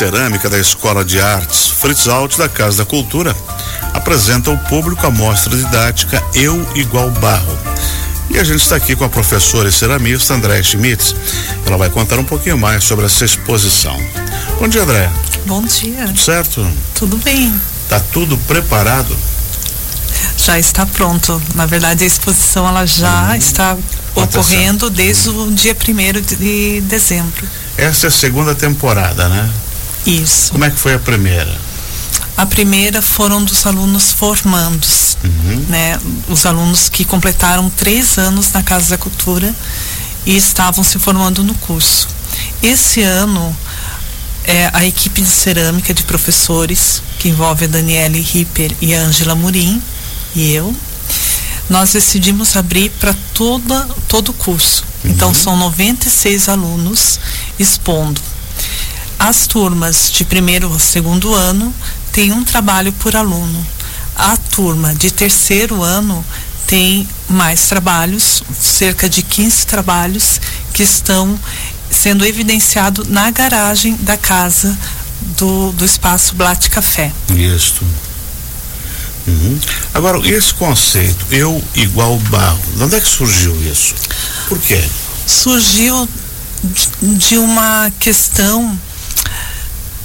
cerâmica da Escola de Artes Fritz Alt da Casa da Cultura apresenta ao público a mostra didática Eu Igual Barro. E a gente está aqui com a professora e ceramista Andréa Schmitz. Ela vai contar um pouquinho mais sobre essa exposição. Bom dia, André. Bom dia. Tudo certo? Tudo bem. Tá tudo preparado? Já está pronto. Na verdade, a exposição ela já hum, está ocorrendo desde o dia 1 de dezembro. Essa é a segunda temporada, né? Isso. Como é que foi a primeira? A primeira foram dos alunos formandos, uhum. né? Os alunos que completaram três anos na Casa da Cultura e estavam se formando no curso. Esse ano, é, a equipe de cerâmica de professores, que envolve a Daniele Ripper e a Angela Murim, e eu, nós decidimos abrir para todo o curso. Então, uhum. Então são 96 alunos expondo. As turmas de primeiro ou segundo ano têm um trabalho por aluno. A turma de terceiro ano tem mais trabalhos, cerca de 15 trabalhos que estão sendo evidenciados na garagem da casa do, do espaço Blat Café. Isso. Uhum. Agora, esse conceito, eu igual barro, de onde é que surgiu isso? Por quê? Surgiu de uma questão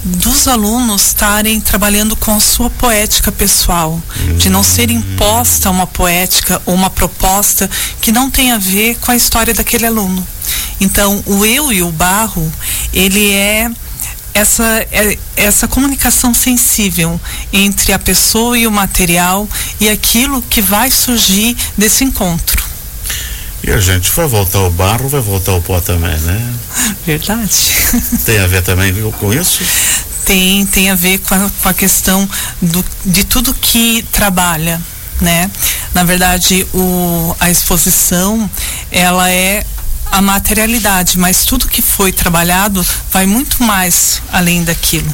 dos alunos estarem trabalhando com a sua poética pessoal, de não ser imposta uma poética ou uma proposta que não tem a ver com a história daquele aluno. Então, o eu e o barro, ele é essa, é, essa comunicação sensível entre a pessoa e o material e aquilo que vai surgir desse encontro. E a gente vai voltar ao barro, vai voltar ao pó também, né? Verdade. Tem a ver também com isso? Tem, tem a ver com a, com a questão do, de tudo que trabalha, né? Na verdade, o, a exposição, ela é a materialidade, mas tudo que foi trabalhado vai muito mais além daquilo.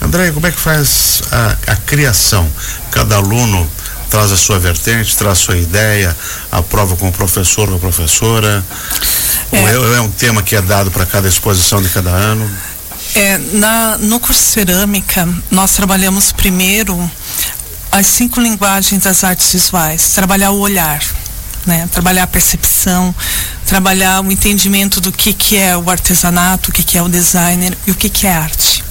André, como é que faz a, a criação? Cada aluno traz a sua vertente, traz a sua ideia, aprova com o professor ou a professora? É, ou é, um tema que é dado para cada exposição de cada ano? É, na, no curso cerâmica, nós trabalhamos primeiro as cinco linguagens das artes visuais, trabalhar o olhar né? Trabalhar a percepção, trabalhar o entendimento do que, que é o artesanato, o que, que é o designer e o que, que é arte.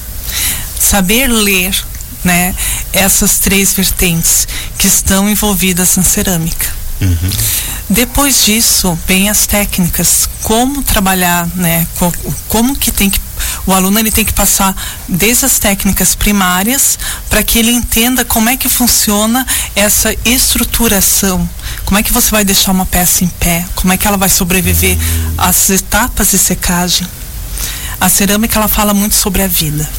Saber ler, né? Essas três vertentes que estão envolvidas na cerâmica. Uhum. Depois disso, vem as técnicas, como trabalhar, né? Como que tem que o aluno ele tem que passar desde as técnicas primárias para que ele entenda como é que funciona essa estruturação. Como é que você vai deixar uma peça em pé? Como é que ela vai sobreviver às etapas de secagem? A cerâmica ela fala muito sobre a vida.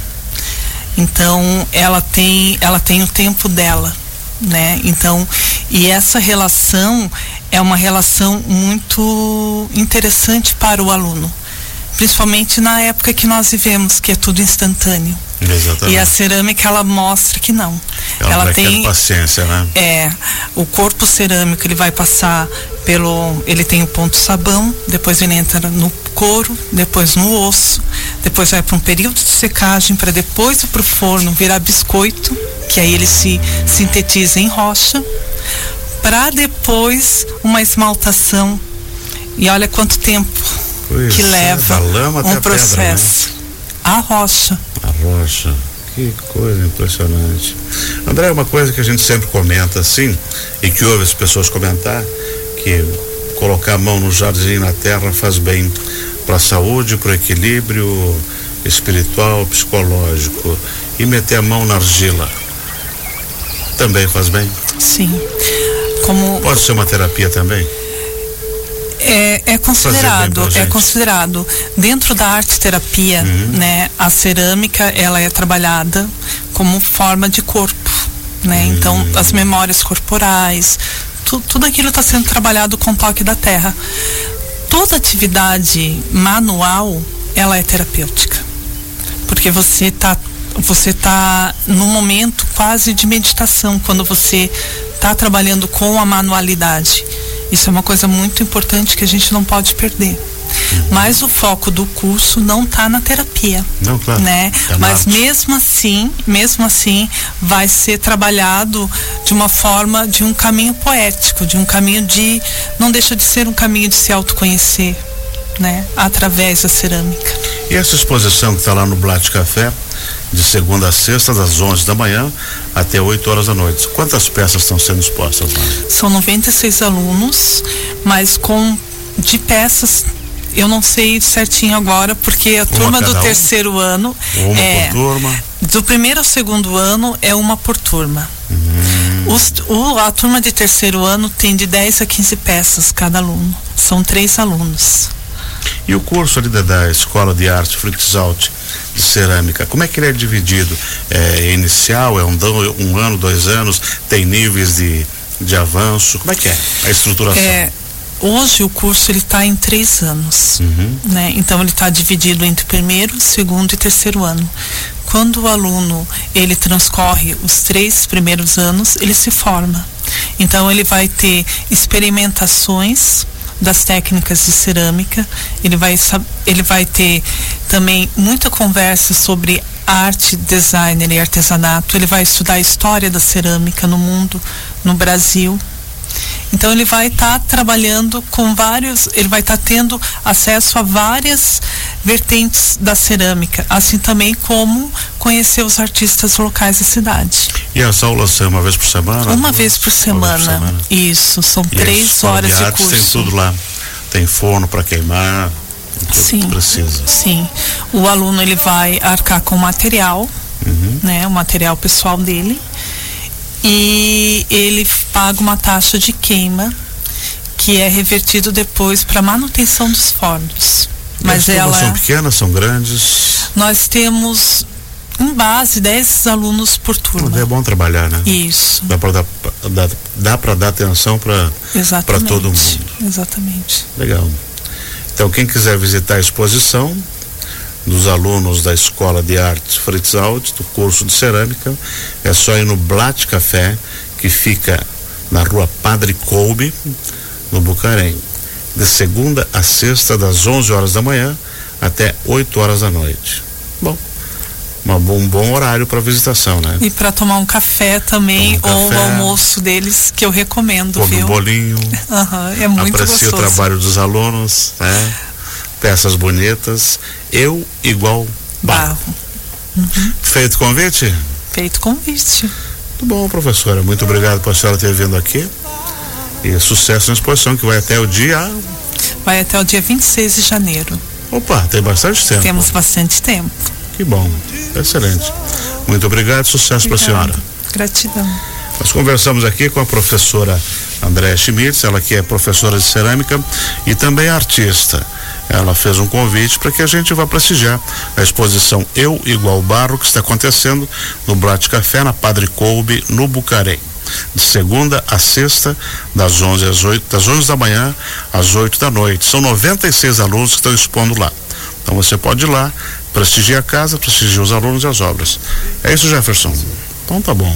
Então, ela tem ela tem o tempo dela, né? Então, e essa relação é uma relação muito interessante para o aluno principalmente na época que nós vivemos, que é tudo instantâneo. Exatamente. E a cerâmica ela mostra que não. Ela, ela tem paciência, né? É, o corpo cerâmico ele vai passar pelo, ele tem o ponto sabão, depois ele entra no couro, depois no osso, depois vai para um período de secagem para depois ir para o forno virar biscoito, que aí ele se sintetiza em rocha, para depois uma esmaltação. E olha quanto tempo Pois que leva um processo. Pedra, né? A rocha. A rocha. Que coisa impressionante. André, uma coisa que a gente sempre comenta assim, e que ouve as pessoas comentar, que colocar a mão no jardim na terra faz bem para a saúde, para o equilíbrio espiritual, psicológico. E meter a mão na argila também faz bem? Sim. Como... Pode ser uma terapia também? É, é considerado, é considerado dentro da arte terapia, uhum. né? A cerâmica ela é trabalhada como forma de corpo, né? Uhum. Então as memórias corporais, tu, tudo aquilo está sendo trabalhado com o toque da terra. Toda atividade manual ela é terapêutica, porque você está você tá num momento quase de meditação quando você está trabalhando com a manualidade. Isso é uma coisa muito importante que a gente não pode perder. Mas o foco do curso não está na terapia. Não, claro. Né? É Mas mesmo assim, mesmo assim, vai ser trabalhado de uma forma, de um caminho poético, de um caminho de. não deixa de ser um caminho de se autoconhecer, né? Através da cerâmica. E essa exposição que está lá no Blat Café, de segunda a sexta, das 11 da manhã até 8 horas da noite. Quantas peças estão sendo expostas lá? São 96 alunos, mas com de peças eu não sei certinho agora, porque a uma turma do um. terceiro ano. Uma é, por turma. Do primeiro ao segundo ano é uma por turma. Hum. Os, o, a turma de terceiro ano tem de 10 a 15 peças cada aluno. São três alunos. E o curso ali da, da Escola de Arte Fritzalt de cerâmica, como é que ele é dividido? É inicial, é um, um ano, dois anos, tem níveis de, de avanço, como é que é a estruturação? É, hoje o curso ele está em três anos, uhum. né? Então ele está dividido entre primeiro, segundo e terceiro ano. Quando o aluno ele transcorre os três primeiros anos, ele se forma. Então ele vai ter experimentações das técnicas de cerâmica. Ele vai, ele vai ter também muita conversa sobre arte, designer e artesanato. Ele vai estudar a história da cerâmica no mundo, no Brasil. Então ele vai estar tá trabalhando com vários, ele vai estar tá tendo acesso a várias vertentes da cerâmica, assim também como conhecer os artistas locais da cidade. E as aulas são uma vez por semana? Uma, vez, por semana. vez por semana. Isso, são e três horas de, de curso. Tem tudo lá. Tem forno para queimar. Sim, precisa. sim. O aluno ele vai arcar com material, uhum. né, o material pessoal dele e ele paga uma taxa de queima que é revertido depois para manutenção dos fornos. Mas As ela são pequenas, são grandes. Nós temos em base 10 alunos por turma. É bom trabalhar, né? Isso. Dá para dar, dá, dá para dar atenção para para todo mundo. Exatamente. Legal. Então quem quiser visitar a exposição, dos alunos da Escola de Artes Fritz Alt, do curso de cerâmica, é só ir no Blat Café, que fica na rua Padre Coube, no Bucarém, de segunda a sexta, das 11 horas da manhã até 8 horas da noite. Bom, um bom horário para visitação, né? E para tomar um café também, um ou o almoço deles, que eu recomendo, come viu? um bolinho. Uhum, é muito aprecia gostoso. o trabalho dos alunos, né? peças bonitas, eu igual barro. barro. Uhum. Feito convite? Feito convite. Muito bom, professora. Muito obrigado por a senhora ter vindo aqui. E sucesso na exposição que vai até o dia. Vai até o dia 26 de janeiro. Opa, tem bastante tempo. Temos bastante tempo. Que bom. Excelente. Muito obrigado, sucesso para a senhora. Gratidão. Nós conversamos aqui com a professora Andréa Schmitz, ela que é professora de cerâmica e também artista ela fez um convite para que a gente vá prestigiar a exposição Eu Igual Barro, que está acontecendo no Brat Café, na Padre Coube, no Bucarém. De segunda a sexta, das 11 às 8, das 11 da manhã às 8 da noite. São 96 alunos que estão expondo lá. Então você pode ir lá, prestigiar a casa, prestigiar os alunos e as obras. É isso, Jefferson? Então tá bom.